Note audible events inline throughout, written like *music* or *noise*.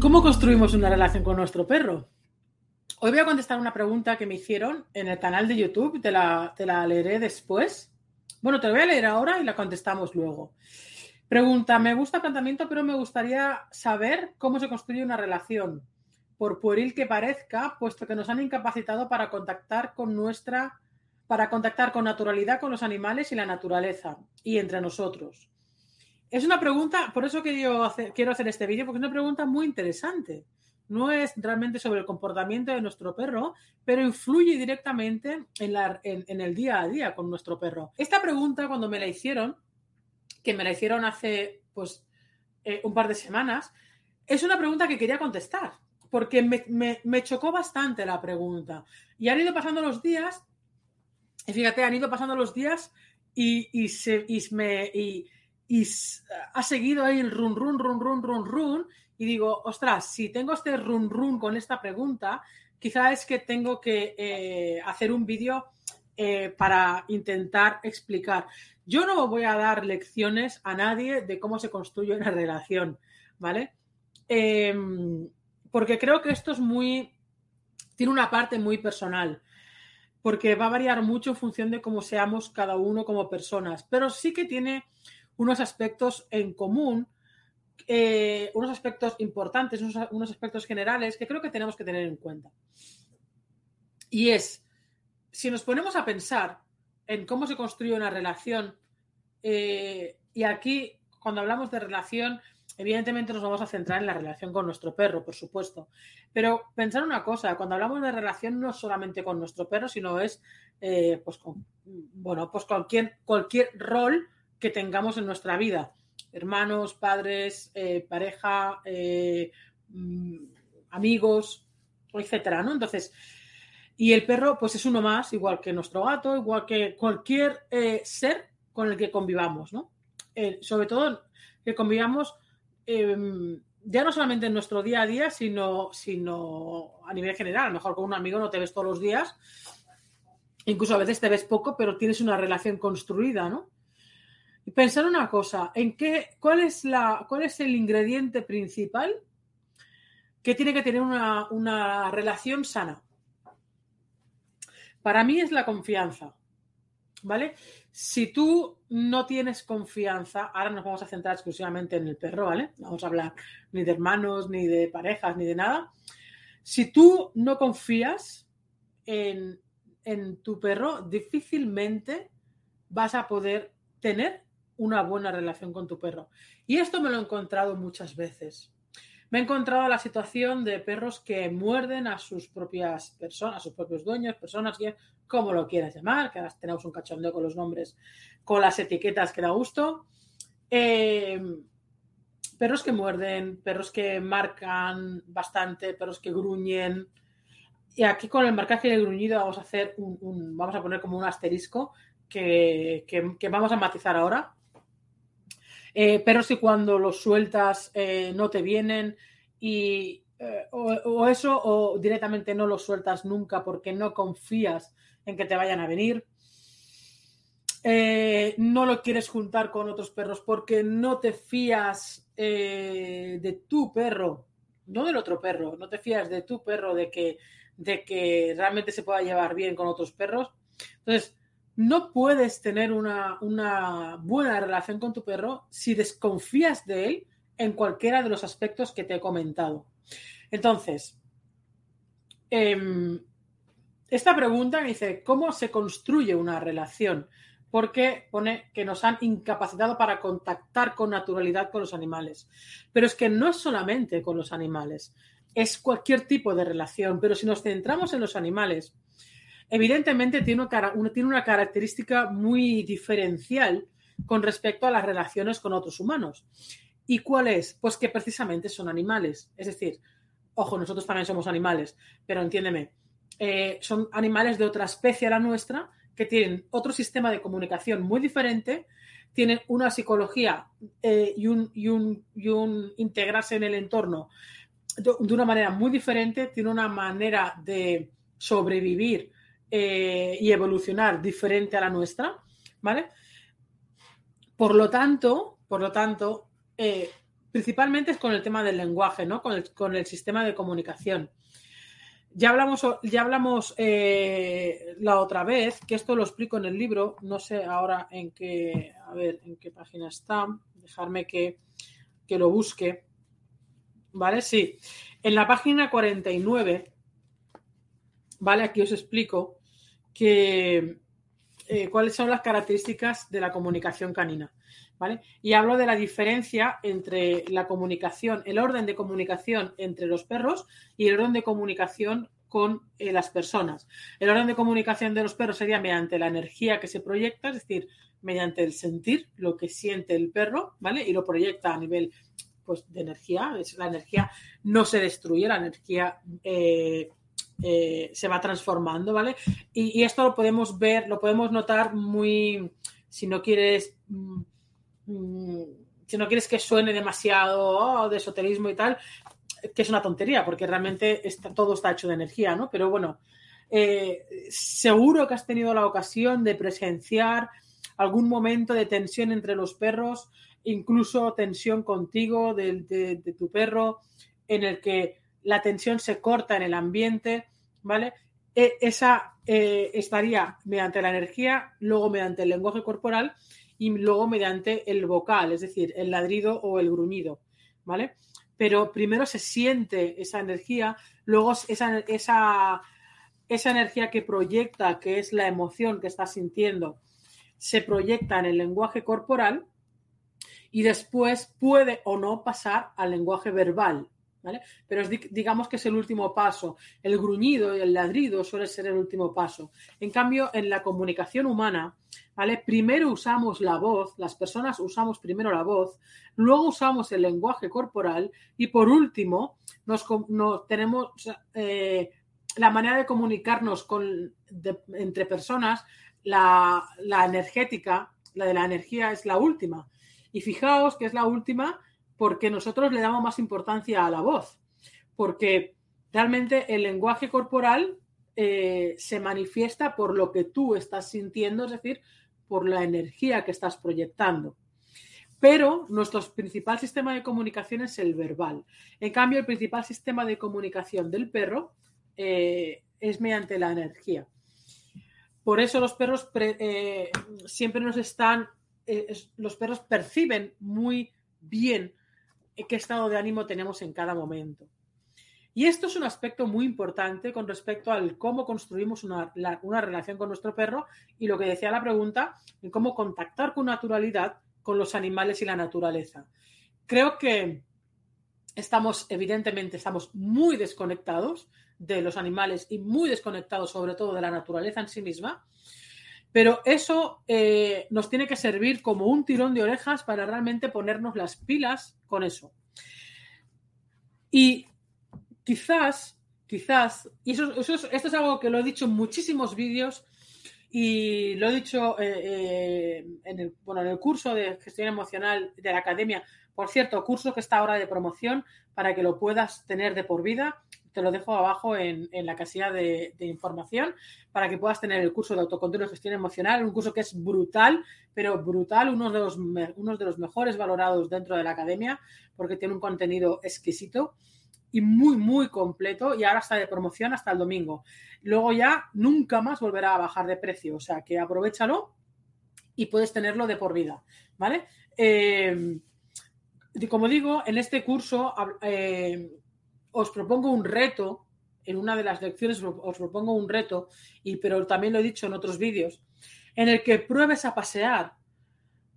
¿Cómo construimos una relación con nuestro perro? Hoy voy a contestar una pregunta que me hicieron en el canal de YouTube, te la, te la leeré después. Bueno, te la voy a leer ahora y la contestamos luego. Pregunta, me gusta el planteamiento, pero me gustaría saber cómo se construye una relación, por pueril que parezca, puesto que nos han incapacitado para contactar con nuestra, para contactar con naturalidad con los animales y la naturaleza, y entre nosotros. Es una pregunta, por eso quiero hacer, quiero hacer este vídeo, porque es una pregunta muy interesante. No es realmente sobre el comportamiento de nuestro perro, pero influye directamente en, el día a día con nuestro perro. Esta pregunta, cuando me la hicieron, que me la hicieron hace pues eh, un par de semanas, es una pregunta que quería contestar, porque me, me, chocó bastante la pregunta. Y han ido pasando los días, fíjate, han ido pasando los días y, ha seguido ahí el run, run, run, run, run, run. Y digo, ostras, si tengo este run, run con esta pregunta, quizá es que tengo que eh, hacer un vídeo eh, para intentar explicar. Yo no voy a dar lecciones a nadie de cómo se construye una relación, ¿vale? Eh, porque creo que esto es muy. tiene una parte muy personal. Porque va a variar mucho en función de cómo seamos cada uno como personas. Pero sí que tiene unos aspectos en común, eh, unos aspectos importantes, unos, aspectos generales que creo que tenemos que tener en cuenta. Y es, si nos ponemos a pensar en cómo se construye una relación, eh, y aquí, cuando hablamos de relación, evidentemente nos vamos a centrar en la relación con nuestro perro, por supuesto. Pero pensar una cosa, cuando hablamos de relación no solamente con nuestro perro, sino es, eh, pues, con, bueno, pues cualquier, cualquier rol que tengamos en nuestra vida. Hermanos, padres, eh, pareja, eh, amigos, etcétera, ¿no? Entonces, y el perro, pues es uno más, igual que nuestro gato, igual que cualquier ser con el que convivamos, ¿no? Sobre todo que convivamos eh, ya no solamente en nuestro día a día, sino, sino a nivel general. A lo mejor con un amigo no te ves todos los días, incluso a veces te ves poco, pero tienes una relación construida, ¿no? Y pensar una cosa, ¿en qué, cuál es la, cuál es el ingrediente principal que tiene que tener una, una relación sana? Para mí es la confianza, ¿vale? Si tú no tienes confianza, ahora nos vamos a centrar exclusivamente en el perro, ¿vale? No vamos a hablar ni de hermanos, ni de parejas, ni de nada. Si tú no confías en, en tu perro, difícilmente vas a poder tener una buena relación con tu perro. Y esto me lo he encontrado muchas veces. Me he encontrado la situación de perros que muerden a sus propias personas, a sus propios dueños, personas, como lo quieras llamar, que ahora tenemos un cachondeo con los nombres, con las etiquetas que da gusto. Eh, perros que muerden, perros que marcan bastante, perros que gruñen. Y aquí con el marcaje y el gruñido vamos a hacer un vamos a poner como un asterisco que, que, que vamos a matizar ahora. Eh, perros que cuando los sueltas eh, no te vienen y eh, o, o, eso o directamente no los sueltas nunca porque no confías en que te vayan a venir. Eh, no lo quieres juntar con otros perros porque no te fías de tu perro, no del otro perro, no te fías de tu perro de que, de que realmente se pueda llevar bien con otros perros. Entonces, no puedes tener una, buena relación con tu perro si desconfías de él en cualquiera de los aspectos que te he comentado. Entonces, eh, esta pregunta me dice, ¿cómo se construye una relación? Porque pone que nos han incapacitado para contactar con naturalidad con los animales. Pero es que no es solamente con los animales, es cualquier tipo de relación. Pero si nos centramos en los animales, evidentemente tiene una, característica muy diferencial con respecto a las relaciones con otros humanos. ¿Y cuál es? Pues que precisamente son animales. Es decir, ojo, nosotros también somos animales, pero entiéndeme, eh, son animales de otra especie a la nuestra que tienen otro sistema de comunicación muy diferente, tienen una psicología eh, y, un, integrarse en el entorno de, de, una manera muy diferente, tienen una manera de sobrevivir eh, y evolucionar diferente a la nuestra, ¿vale? Por lo tanto, por lo tanto, eh, principalmente es con el tema del lenguaje, ¿no? Con el, con el sistema de comunicación. Ya hablamos, ya hablamos eh, la otra vez, que esto lo explico en el libro, no sé ahora en qué, a ver, en qué página está, dejarme que, que lo busque. ¿Vale? Sí. En la página 49, ¿vale? Aquí os explico que, eh, cuáles son las características de la comunicación canina. ¿Vale? Y hablo de la diferencia entre la comunicación, el orden de comunicación entre los perros y el orden de comunicación con eh, las personas. El orden de comunicación de los perros sería mediante la energía que se proyecta, es decir, mediante el sentir, lo que siente el perro, ¿vale? Y lo proyecta a nivel pues, de energía. La energía no se destruye, la energía eh, eh, se va transformando, ¿vale? Y, esto lo podemos ver, lo podemos notar muy, si no quieres, mm, mm, si no quieres que suene demasiado oh, de esoterismo y tal, que es una tontería, porque realmente está, todo está hecho de energía, ¿no? Pero bueno, eh, seguro que has tenido la ocasión de presenciar algún momento de tensión entre los perros, incluso tensión contigo, de tu perro, en el que la tensión se corta en el ambiente, ¿vale? E, esa eh, estaría mediante la energía, luego mediante el lenguaje corporal y luego mediante el vocal, es decir, el ladrido o el gruñido, ¿vale? Pero primero se siente esa energía, luego esa, esa, esa energía que proyecta, que es la emoción que estás sintiendo, se proyecta en el lenguaje corporal y después puede o no pasar al lenguaje verbal, pero digamos que es el último paso. El gruñido y el ladrido suele ser el último paso. En cambio, en la comunicación humana, ¿vale? Primero usamos la voz, las personas usamos primero la voz, luego usamos el lenguaje corporal y por último nos, tenemos eh, la manera de comunicarnos con, entre personas, la, la energética, la de la energía es la última. Y fijaos que es la última porque nosotros le damos más importancia a la voz, porque realmente el lenguaje corporal eh, se manifiesta por lo que tú estás sintiendo, es decir, por la energía que estás proyectando. Pero nuestro principal sistema de comunicación es el verbal. En cambio, el principal sistema de comunicación del perro eh, es mediante la energía. Por eso los perros eh, siempre nos están, los perros perciben muy bien qué estado de ánimo tenemos en cada momento. Y esto es un aspecto muy importante con respecto al cómo construimos una, relación con nuestro perro y lo que decía la pregunta, en cómo contactar con naturalidad con los animales y la naturaleza. Creo que estamos, evidentemente, estamos muy desconectados de los animales y muy desconectados sobre todo de la naturaleza en sí misma. Pero eso eh, nos tiene que servir como un tirón de orejas para realmente ponernos las pilas con eso. Y quizás, quizás, y esto es algo que lo he dicho en muchísimos vídeos y lo he dicho eh, eh, bueno, en el curso de gestión emocional de la academia. Por cierto, curso que está ahora de promoción para que lo puedas tener de por vida te lo dejo abajo en, la casilla de, información para que puedas tener el curso de autocontrol y gestión emocional, un curso que es brutal, pero brutal, uno de los, uno de los mejores valorados dentro de la academia, porque tiene un contenido exquisito y muy, muy completo y ahora está de promoción hasta el domingo. Luego ya nunca más volverá a bajar de precio, o sea que aprovechalo y puedes tenerlo de por vida, ¿vale? Eh, como digo, en este curso eh, os propongo un reto, en una de las lecciones os propongo un reto, y, pero también lo he dicho en otros vídeos, en el que pruebes a pasear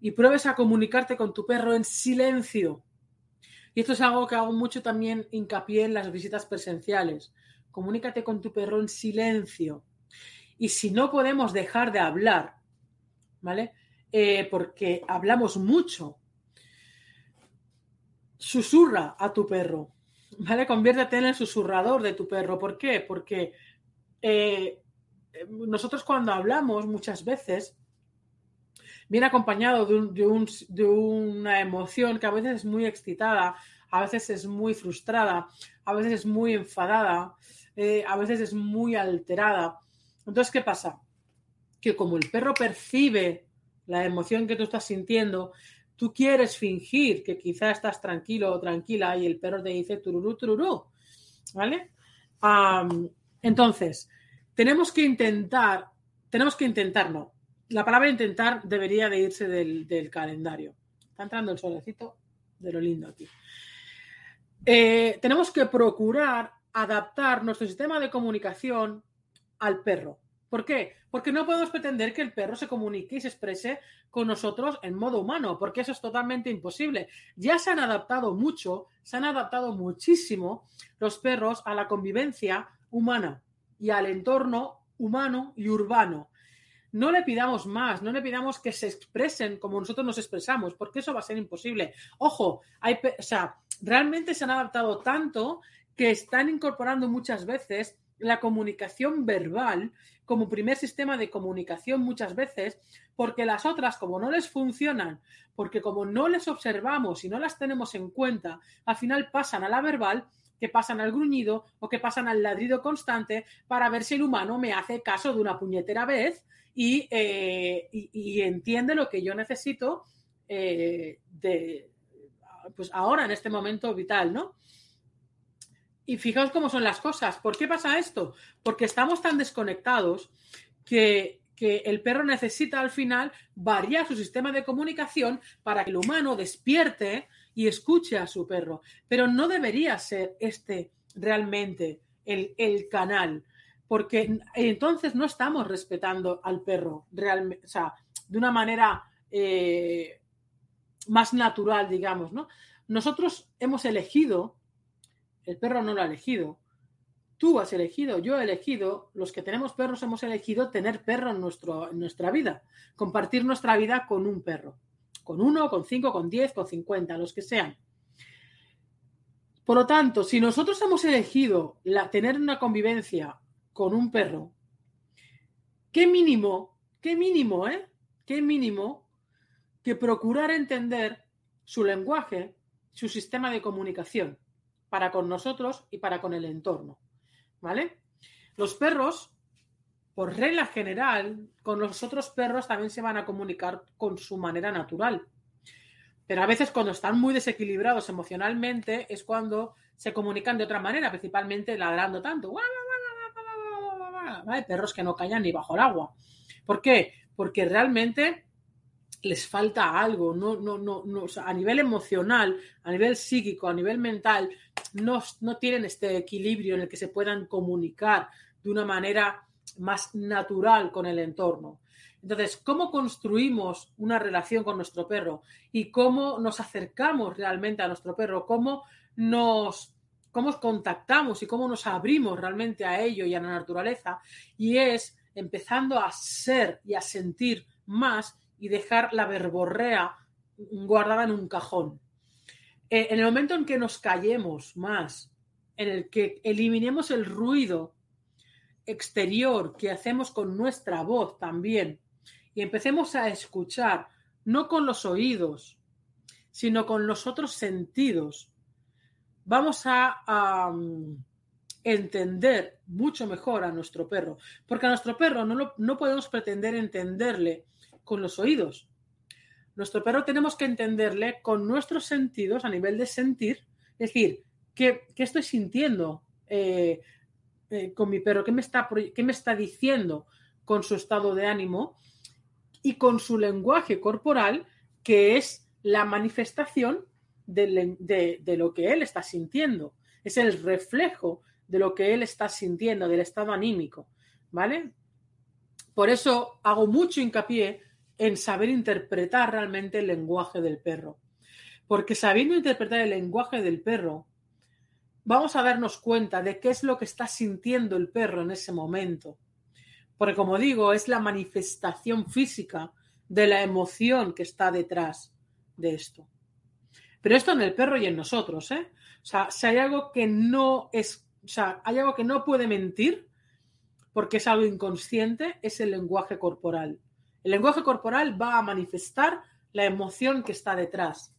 y pruebes a comunicarte con tu perro en silencio. Y esto es algo que hago mucho también hincapié en las visitas presenciales. Comunícate con tu perro en silencio. Y si no podemos dejar de hablar, ¿vale? Eh, porque hablamos mucho, susurra a tu perro. ¿Vale? Conviértete en el susurrador de tu perro. ¿Por qué? Porque eh, nosotros cuando hablamos muchas veces viene acompañado de, una emoción que a veces es muy excitada, a veces es muy frustrada, a veces es muy enfadada, eh, a veces es muy alterada. Entonces, ¿qué pasa? Que como el perro percibe la emoción que tú estás sintiendo, tú quieres fingir que quizá estás tranquilo o tranquila y el perro te dice tururú, tururú. ¿Vale? entonces, tenemos que intentar, tenemos que intentar, no. La palabra intentar debería de irse del, del calendario. Está entrando el solecito de lo lindo aquí. Eh, tenemos que procurar adaptar nuestro sistema de comunicación al perro. ¿Por qué? Porque no podemos pretender que el perro se comunique y se exprese con nosotros en modo humano, porque eso es totalmente imposible. Ya se han adaptado mucho, se han adaptado muchísimo los perros a la convivencia humana y al entorno humano y urbano. No le pidamos más, no le pidamos que se expresen como nosotros nos expresamos, porque eso va a ser imposible. Ojo, hay, o sea, realmente se han adaptado tanto que están incorporando muchas veces la comunicación verbal como primer sistema de comunicación muchas veces, porque las otras, como no les funcionan, porque como no les observamos y no las tenemos en cuenta, al final pasan a la verbal, que pasan al gruñido o que pasan al ladrido constante para ver si el humano me hace caso de una puñetera vez y, eh, entiende lo que yo necesito eh, pues ahora, en este momento vital, ¿no? Y fijaos cómo son las cosas. ¿Por qué pasa esto? Porque estamos tan desconectados que, el perro necesita al final variar su sistema de comunicación para que el humano despierte y escuche a su perro. Pero no debería ser este realmente el, canal, porque entonces no estamos respetando al perro realmente, o sea, de una manera eh, más natural, digamos, ¿no? Nosotros hemos elegido, el perro no lo ha elegido, tú has elegido, yo he elegido, los que tenemos perros hemos elegido tener perro en, nuestro, en nuestra vida, compartir nuestra vida con un perro, con uno, con cinco, con diez, con cincuenta, los que sean. Por lo tanto, si nosotros hemos elegido la, tener una convivencia con un perro, qué mínimo, qué mínimo, ¿eh? Qué mínimo que procurar entender su lenguaje, su sistema de comunicación para con nosotros y para con el entorno. ¿Vale? Los perros, por regla general, con los otros perros también se van a comunicar con su manera natural. Pero a veces cuando están muy desequilibrados emocionalmente es cuando se comunican de otra manera, principalmente ladrando tanto. Hay perros que no callan ni bajo el agua. ¿Por qué? Porque realmente les falta algo, no, no, no, a nivel emocional, a nivel psíquico, a nivel mental, no, no tienen este equilibrio en el que se puedan comunicar de una manera más natural con el entorno. Entonces, ¿cómo construimos una relación con nuestro perro? Y cómo nos acercamos realmente a nuestro perro, cómo nos cómo contactamos y cómo nos abrimos realmente a ello y a la naturaleza. Y es empezando a ser y a sentir más y dejar la verborrea guardada en un cajón. Eh, en el momento en que nos callemos más, en el que eliminemos el ruido exterior que hacemos con nuestra voz también y empecemos a escuchar, no con los oídos, sino con los otros sentidos, vamos a, entender mucho mejor a nuestro perro, porque a nuestro perro no, no podemos pretender entenderle con los oídos. Nuestro perro tenemos que entenderle con nuestros sentidos a nivel de sentir, es decir, ¿qué, estoy sintiendo eh, eh, con mi perro? ¿Qué me, está, ¿Qué me está diciendo con su estado de ánimo? Y con su lenguaje corporal, que es la manifestación de, de, lo que él está sintiendo. Es el reflejo de lo que él está sintiendo, del estado anímico. ¿Vale? Por eso hago mucho hincapié en saber interpretar realmente el lenguaje del perro. Porque sabiendo interpretar el lenguaje del perro, vamos a darnos cuenta de qué es lo que está sintiendo el perro en ese momento. Porque como digo, es la manifestación física de la emoción que está detrás de esto. Pero esto en el perro y en nosotros, ¿eh? O sea, si hay algo que no es, o sea, hay algo que no puede mentir, porque es algo inconsciente, es el lenguaje corporal. El lenguaje corporal va a manifestar la emoción que está detrás,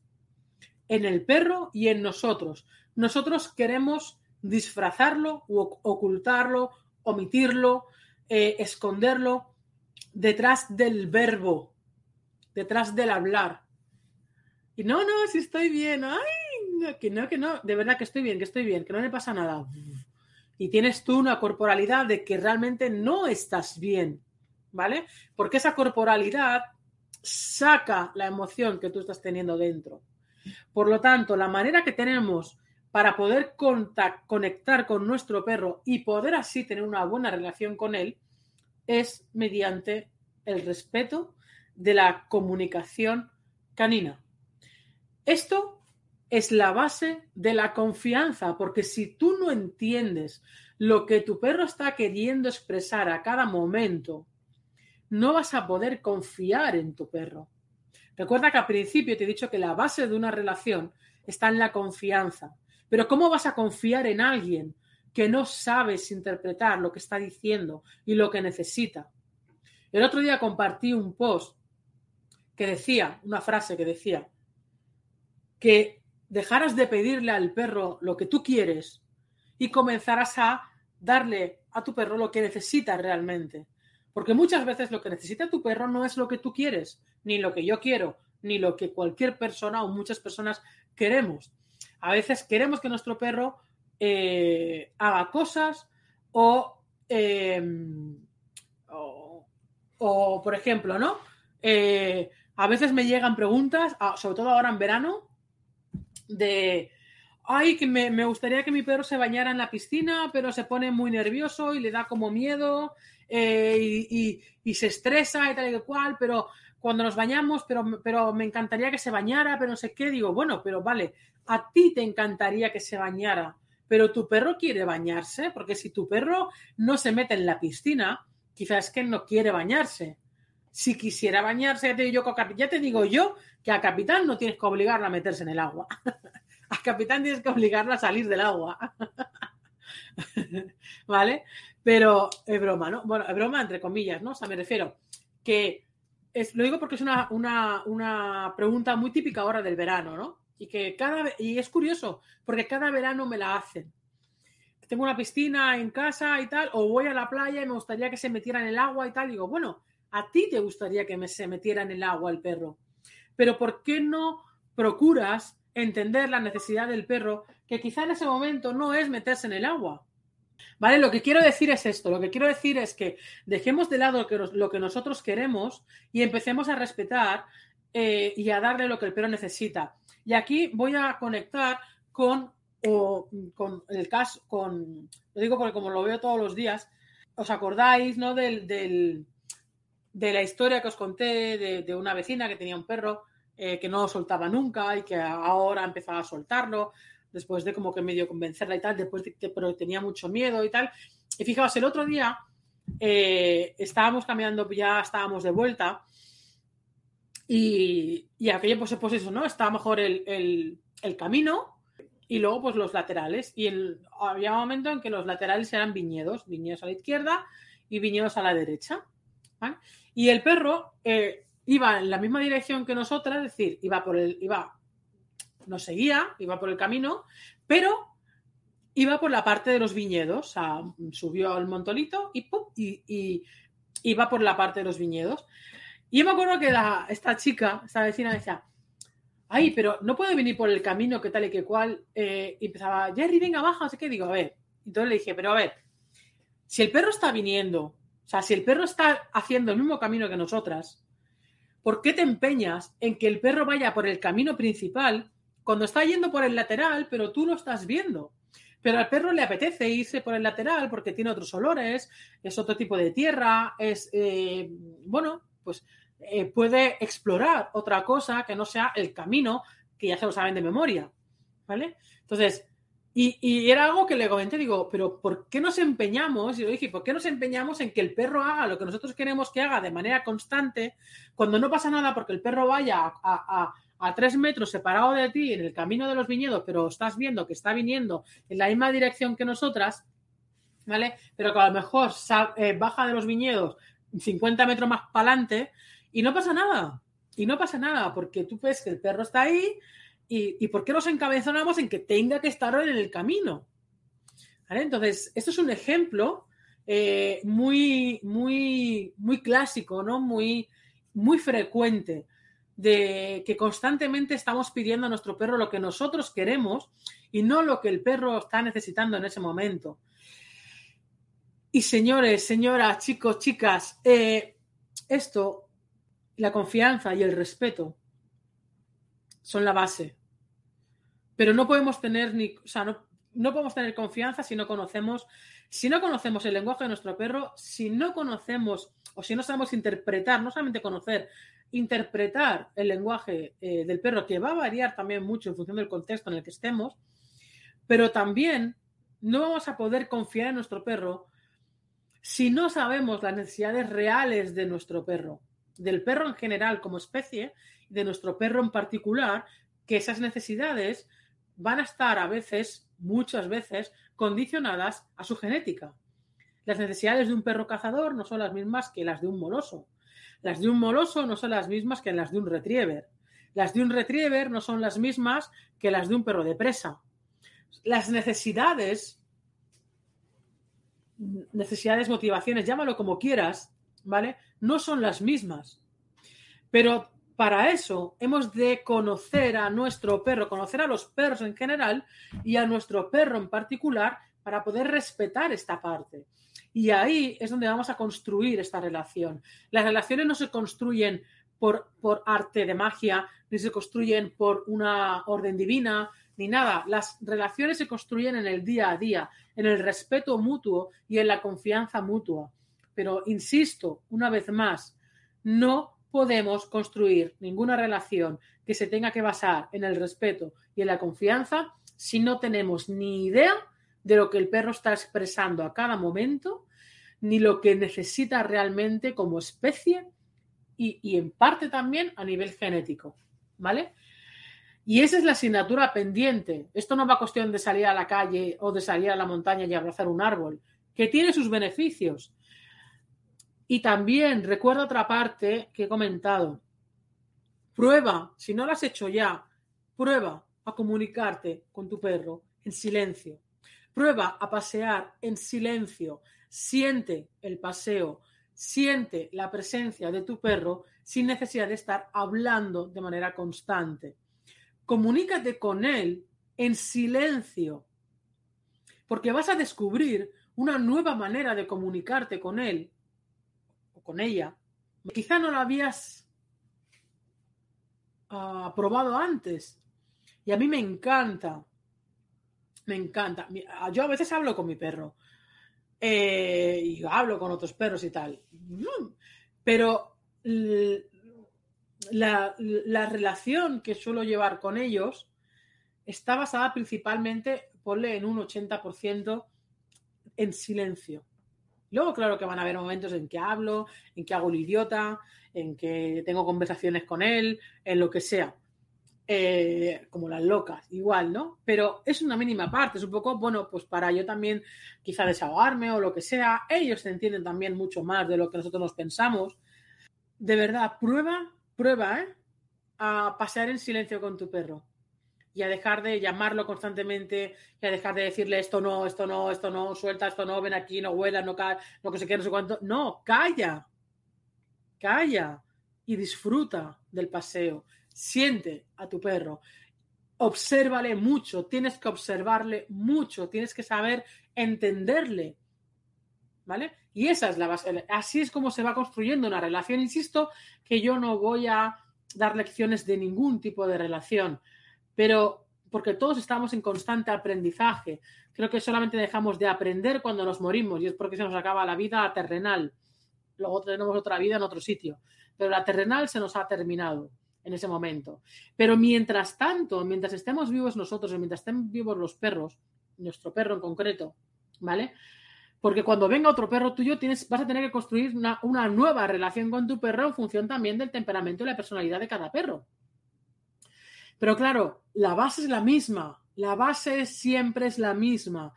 en el perro y en nosotros. Nosotros queremos disfrazarlo, ocultarlo, omitirlo, eh, esconderlo detrás del verbo, detrás del hablar. Y no, no, si estoy bien, ay, que no, que no, de verdad que estoy bien, que estoy bien, que no me pasa nada. Y tienes tú una corporalidad de que realmente no estás bien, ¿vale? Porque esa corporalidad saca la emoción que tú estás teniendo dentro. Por lo tanto, la manera que tenemos para poder conectar con nuestro perro y poder así tener una buena relación con él es mediante el respeto de la comunicación canina. Esto es la base de la confianza, porque si tú no entiendes lo que tu perro está queriendo expresar a cada momento, no vas a poder confiar en tu perro. Recuerda que al principio te he dicho que la base de una relación está en la confianza. Pero ¿cómo vas a confiar en alguien que no sabes interpretar lo que está diciendo y lo que necesita? El otro día compartí un post que decía, una frase que decía, que dejaras de pedirle al perro lo que tú quieres y comenzaras a darle a tu perro lo que necesita realmente. Porque muchas veces lo que necesita tu perro no es lo que tú quieres, ni lo que yo quiero, ni lo que cualquier persona o muchas personas queremos. A veces queremos que nuestro perro eh, haga cosas em, o, por ejemplo, ¿no? Eh, a veces me llegan preguntas, sobre todo ahora en verano, de, ay, que me, gustaría que mi perro se bañara en la piscina, pero se pone muy nervioso y le da como miedo eh, y, y, se estresa y tal y cual, pero cuando nos bañamos, pero, pero me encantaría que se bañara, pero no sé qué, digo, bueno, pero vale, a ti te encantaría que se bañara, pero tu perro quiere bañarse, porque si tu perro no se mete en la piscina, quizás es que no quiere bañarse. Si quisiera bañarse, ya te, digo, ya te digo yo que a capitán no tienes que obligarlo a meterse en el agua. *laughs* *laughs* a capitán tienes que obligarlo a salir del agua. *laughs* ¿Vale? Pero es broma, ¿no? Bueno, es broma entre comillas, ¿no? O sea, me refiero que es, lo digo porque es una, una, pregunta muy típica ahora del verano, ¿no? Y que cada y es curioso, porque cada verano me la hacen. Tengo una piscina en casa y tal, o voy a la playa y me gustaría que se metiera en el agua y tal. digo, bueno, a ti te gustaría que me, se metiera en el agua el perro. Pero ¿por qué no procuras entender la necesidad del perro, que quizá en ese momento no es meterse en el agua? ¿Vale? Lo que quiero decir es esto, lo que quiero decir es que dejemos de lado lo que, nosotros queremos y empecemos a respetar eh, y a darle lo que el perro necesita. Y aquí voy a conectar con, con el caso, con, lo digo porque como lo veo todos los días, ¿os acordáis, no? Del, de la historia que os conté de, una vecina que tenía un perro eh, que no soltaba nunca y que ahora empezaba a soltarlo después de como que medio convencerla y tal, después de que pero tenía mucho miedo y tal. Y fijaos, el otro día eh, estábamos caminando, ya estábamos de vuelta y, y aquello, pues, pues eso, ¿no? Estaba mejor el, camino y luego pues los laterales. Y el, había un momento en que los laterales eran viñedos, viñedos a la izquierda y viñedos a la derecha. Y el perro eh, iba en la misma dirección que nosotras, es decir, iba por el, iba nos seguía, iba por el camino, pero iba por la parte de los viñedos, o sea, subió al montolito y, y, iba por la parte de los viñedos. Y yo me acuerdo que esta chica, esta vecina, decía, ay, pero no puede venir por el camino que tal y que cual. Eh, y empezaba, Jerry, venga, baja, así que digo, a ver. Entonces le dije, pero a ver, si el perro está viniendo, o sea, si el perro está haciendo el mismo camino que nosotras, ¿por qué te empeñas en que el perro vaya por el camino principal cuando está yendo por el lateral, pero tú lo estás viendo. Pero al perro le apetece irse por el lateral porque tiene otros olores, es otro tipo de tierra, es, eh, bueno, pues eh, puede explorar otra cosa que no sea el camino que ya se lo saben de memoria, ¿vale? Entonces, y, era algo que le comenté, digo, pero ¿por qué nos empeñamos? Y lo dije, ¿por qué nos empeñamos en que el perro haga lo que nosotros queremos que haga de manera constante cuando no pasa nada porque el perro vaya a a tres metros separado de ti en el camino de los viñedos, pero estás viendo que está viniendo en la misma dirección que nosotras, ¿vale? Pero que a lo mejor eh, baja de los viñedos 50 metros más para adelante y no pasa nada. Y no pasa nada, porque tú ves que el perro está ahí y, y ¿por qué nos encabezonamos en que tenga que estar en el camino? Entonces, esto es un ejemplo eh, muy, muy, muy clásico, ¿no? Muy, muy frecuente de que constantemente estamos pidiendo a nuestro perro lo que nosotros queremos y no lo que el perro está necesitando en ese momento. Y señores, señoras, chicos, chicas, eh, esto, la confianza y el respeto son la base. Pero no podemos tener ni, o sea, no, no podemos tener confianza si no conocemos, si no conocemos el lenguaje de nuestro perro, si no conocemos o si no sabemos interpretar, no solamente conocer, interpretar el lenguaje eh, del perro, que va a variar también mucho en función del contexto en el que estemos, pero también no vamos a poder confiar en nuestro perro si no sabemos las necesidades reales de nuestro perro, del perro en general como especie de nuestro perro en particular, que esas necesidades van a estar a veces, muchas veces, condicionadas a su genética. Las necesidades de un perro cazador no son las mismas que las de un moloso. Las de un moloso no son las mismas que las de un retriever. Las de un retriever no son las mismas que las de un perro de presa. Las necesidades necesidades, motivaciones, llámalo como quieras, ¿vale? No son las mismas. Pero para eso hemos de conocer a nuestro perro, conocer a los perros en general y a nuestro perro en particular para poder respetar esta parte. Y ahí es donde vamos a construir esta relación. Las relaciones no se construyen por, arte de magia, ni se construyen por una orden divina, ni nada. Las relaciones se construyen en el día a día, en el respeto mutuo y en la confianza mutua. Pero, insisto, una vez más, no podemos construir ninguna relación que se tenga que basar en el respeto y en la confianza si no tenemos ni idea de lo que el perro está expresando a cada momento, ni lo que necesita realmente como especie y, y en parte también a nivel genético. ¿Vale? Y esa es la asignatura pendiente. Esto no va a cuestión de salir a la calle o de salir a la montaña y abrazar un árbol, que tiene sus beneficios. Y también recuerda otra parte que he comentado. Prueba, si no lo has hecho ya, prueba a comunicarte con tu perro en silencio. Prueba a pasear en silencio. Siente el paseo, siente la presencia de tu perro sin necesidad de estar hablando de manera constante comunícate con él en silencio, porque vas a descubrir una nueva manera de comunicarte con él con ella. Quizá no lo habías uh, probado antes. Y a mí me encanta, me encanta. Yo a veces hablo con mi perro eh, y hablo con otros perros y tal. Pero la, relación que suelo llevar con ellos está basada principalmente, ponle en un 80% en silencio. Luego, claro que van a haber momentos en que hablo, en que hago el idiota, en que tengo conversaciones con él, en lo que sea. Eh, como las locas, igual, ¿no? Pero es una mínima parte, es un poco, bueno, pues para yo también quizá desahogarme o lo que sea. Ellos se entienden también mucho más de lo que nosotros nos pensamos. De verdad, prueba Prueba, ¿eh? A pasear en silencio con tu perro y a dejar de llamarlo constantemente y a dejar de decirle esto no, esto no, esto no, suelta, esto no, ven aquí, no huela, no, no que se quede, no sé cuánto. No, calla, calla y disfruta del paseo. Siente a tu perro. Obsérvale mucho, tienes que observarle mucho, tienes que saber entenderle. ¿Vale? Y esa es la base. Así es como se va construyendo una relación. Insisto que yo no voy a dar lecciones de ningún tipo de relación, pero porque todos estamos en constante aprendizaje. Creo que solamente dejamos de aprender cuando nos morimos y es porque se nos acaba la vida terrenal. Luego tenemos otra vida en otro sitio, pero la terrenal se nos ha terminado en ese momento. Pero mientras tanto, mientras estemos vivos nosotros y mientras estén vivos los perros, nuestro perro en concreto, ¿vale? Porque cuando venga otro perro tuyo, tienes, vas a tener que construir una, una nueva relación con tu perro en función también del temperamento y la personalidad de cada perro. Pero claro, la base es la misma. La base siempre es la misma.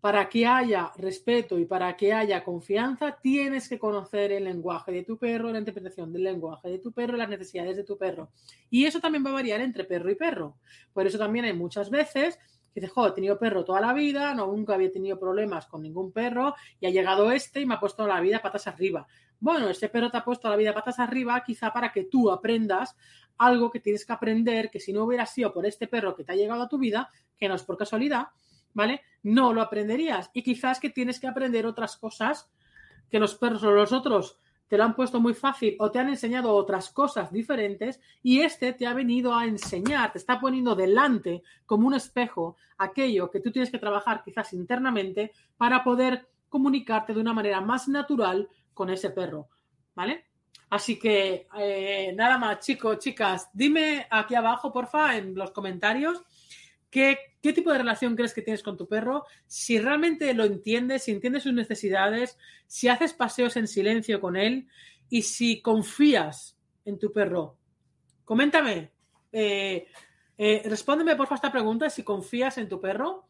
Para que haya respeto y para que haya confianza, tienes que conocer el lenguaje de tu perro, la interpretación del lenguaje de tu perro, las necesidades de tu perro. Y eso también va a variar entre perro y perro. Por eso también hay muchas veces que dice, joder, he tenido perro toda la vida, no, nunca había tenido problemas con ningún perro y ha llegado este y me ha puesto la vida patas arriba. Bueno, este perro te ha puesto la vida patas arriba quizá para que tú aprendas algo que tienes que aprender, que si no hubiera sido por este perro que te ha llegado a tu vida, que no es por casualidad, ¿vale? No lo aprenderías. Y quizás que tienes que aprender otras cosas que los perros o los otros te lo han puesto muy fácil o te han enseñado otras cosas diferentes y este te ha venido a enseñar, te está poniendo delante como un espejo aquello que tú tienes que trabajar quizás internamente para poder comunicarte de una manera más natural con ese perro, ¿vale? Así que eh, nada más, chicos, chicas, dime aquí abajo, porfa, en los comentarios, qué, tipo de relación crees que tienes con tu perro, si realmente lo entiendes, si entiendes sus necesidades, si haces paseos en silencio con él y si confías en tu perro. Coméntame, eh, eh, respóndeme porfa esta pregunta, si confías en tu perro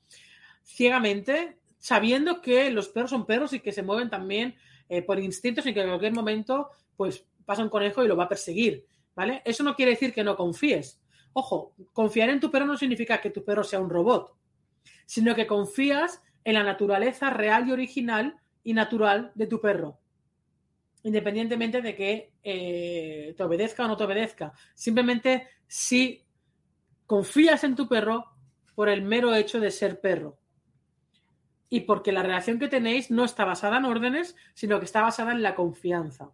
ciegamente, sabiendo que los perros son perros y que se mueven también eh, por instintos y que en cualquier momento pues pasa un conejo y lo va a perseguir, ¿vale? Eso no quiere decir que no confíes. Ojo, confiar en tu perro no significa que tu perro sea un robot, sino que confías en la naturaleza real y original y natural de tu perro, independientemente de que eh, te obedezca o no te obedezca. Simplemente si confías en tu perro por el mero hecho de ser perro y porque la relación que tenéis no está basada en órdenes, sino que está basada en la confianza.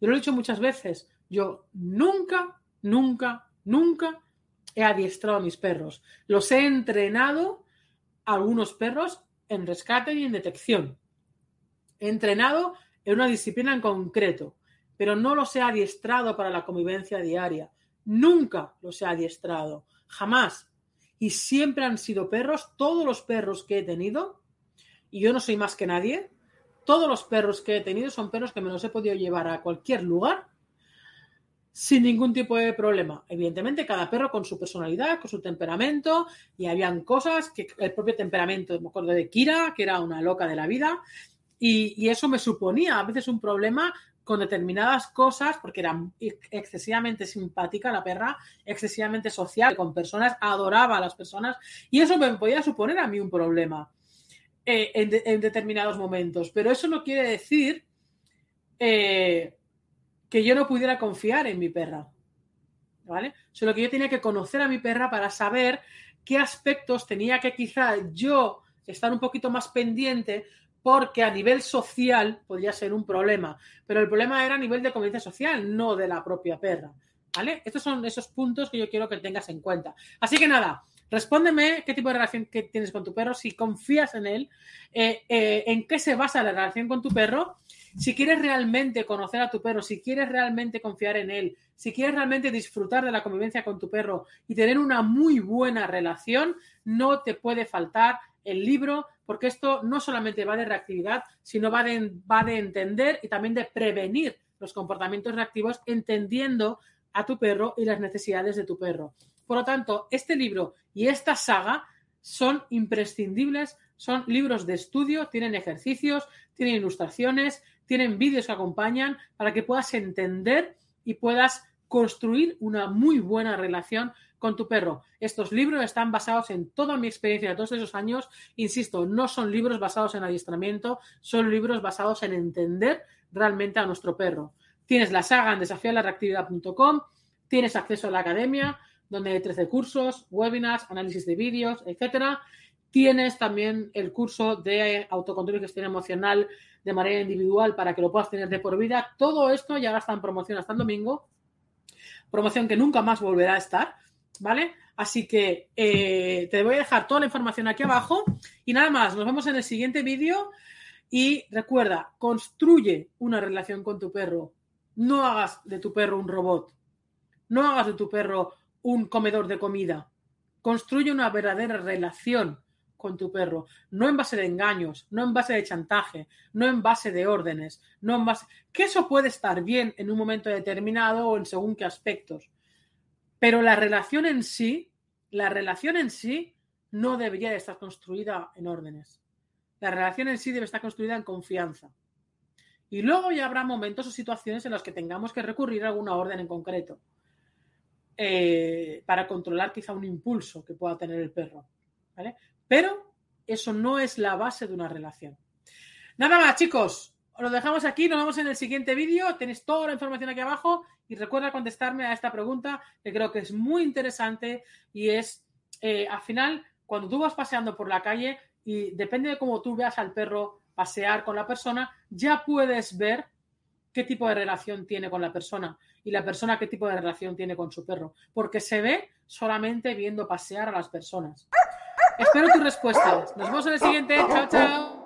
Yo lo he dicho muchas veces, yo nunca, nunca, nunca he adiestrado a mis perros. Los he entrenado a algunos perros en rescate y en detección. He entrenado en una disciplina en concreto, pero no los he adiestrado para la convivencia diaria. Nunca los he adiestrado, jamás. Y siempre han sido perros, todos los perros que he tenido, y yo no soy más que nadie, todos los perros que he tenido son perros que me los he podido llevar a cualquier lugar sin ningún tipo de problema. Evidentemente, cada perro con su personalidad, con su temperamento, y habían cosas que el propio temperamento, me acuerdo de Kira, que era una loca de la vida, y, y eso me suponía a veces un problema con determinadas cosas, porque era excesivamente simpática la perra, excesivamente social con personas, adoraba a las personas, y eso me podía suponer a mí un problema. Eh, en, de, en, determinados momentos. Pero eso no quiere decir eh, que yo no pudiera confiar en mi perra. ¿Vale? Solo que yo tenía que conocer a mi perra para saber qué aspectos tenía que quizá yo estar un poquito más pendiente porque a nivel social podría ser un problema, pero el problema era a nivel de convivencia social, no de la propia perra. ¿Vale? Estos son esos puntos que yo quiero que tengas en cuenta. Así que nada, Respóndeme qué tipo de relación que tienes con tu perro, si confías en él, eh, eh, en qué se basa la relación con tu perro, si quieres realmente conocer a tu perro, si quieres realmente confiar en él, si quieres realmente disfrutar de la convivencia con tu perro y tener una muy buena relación, no te puede faltar el libro, porque esto no solamente va de reactividad, sino va de, va de entender y también de prevenir los comportamientos reactivos, entendiendo a tu perro y las necesidades de tu perro. Por lo tanto, este libro y esta saga son imprescindibles, son libros de estudio, tienen ejercicios, tienen ilustraciones, tienen vídeos que acompañan para que puedas entender y puedas construir una muy buena relación con tu perro. Estos libros están basados en toda mi experiencia de todos esos años. Insisto, no son libros basados en adiestramiento, son libros basados en entender realmente a nuestro perro. Tienes la saga en desafialarreactividad.com, tienes acceso a la academia, donde hay 13 cursos, webinars, análisis de vídeos, etcétera. Tienes también el curso de autocontrol y gestión emocional de manera individual para que lo puedas tener de por vida. Todo esto ya está en promoción hasta el domingo. Promoción que nunca más volverá a estar, ¿vale? Así que eh, te voy a dejar toda la información aquí abajo. Y nada más, nos vemos en el siguiente vídeo. Y recuerda, construye una relación con tu perro. No hagas de tu perro un robot. No hagas de tu perro un comedor de comida. Construye una verdadera relación con tu perro, no en base de engaños, no en base de chantaje, no en base de órdenes, no en base que eso puede estar bien en un momento determinado o en según qué aspectos. Pero la relación en sí, la relación en sí no debería de estar construida en órdenes. La relación en sí debe estar construida en confianza. Y luego ya habrá momentos o situaciones en las que tengamos que recurrir a alguna orden en concreto eh, para controlar quizá un impulso que pueda tener el perro. ¿vale? Pero eso no es la base de una relación. Nada más, chicos. Os lo dejamos aquí, nos vemos en el siguiente vídeo. Tenéis toda la información aquí abajo y recuerda contestarme a esta pregunta que creo que es muy interesante y es, eh, al final, cuando tú vas paseando por la calle y depende de cómo tú veas al perro pasear con la persona, ya puedes ver qué tipo de relación tiene con la persona y la persona qué tipo de relación tiene con su perro, porque se ve solamente viendo pasear a las personas. Espero tus respuestas. Nos vemos en el siguiente. Chao, chao.